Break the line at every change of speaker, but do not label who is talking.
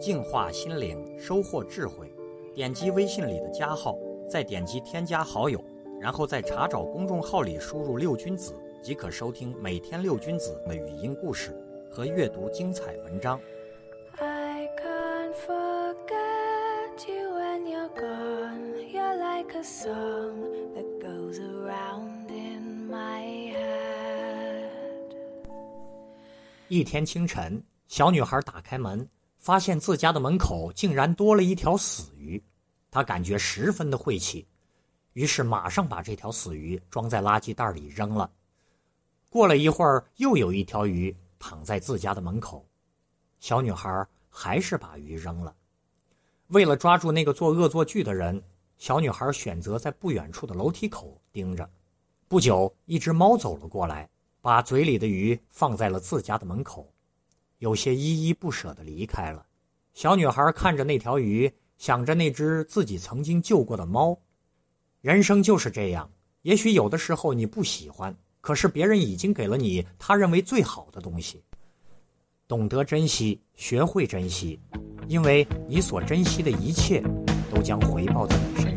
净化心灵，收获智慧。点击微信里的加号，再点击添加好友，然后在查找公众号里输入“六君子”，即可收听每天六君子的语音故事和阅读精彩文章。
I can't forget you when you're gone. You're like a song that goes around in my head.
一天清晨，小女孩打开门，发现自家的门口竟然多了一条死鱼，他感觉十分的晦气，于是马上把这条死鱼装在垃圾袋里扔了。过了一会儿，又有一条鱼躺在自家的门口，小女孩还是把鱼扔了。为了抓住那个做恶作剧的人，小女孩选择在不远处的楼梯口盯着。不久，一只猫走了过来，把嘴里的鱼放在了自家的门口。有些依依不舍地离开了。小女孩看着那条鱼，想着那只自己曾经救过的猫。人生就是这样，也许有的时候你不喜欢，可是别人已经给了你他认为最好的东西。懂得珍惜，学会珍惜，因为你所珍惜的一切，都将回报在你身。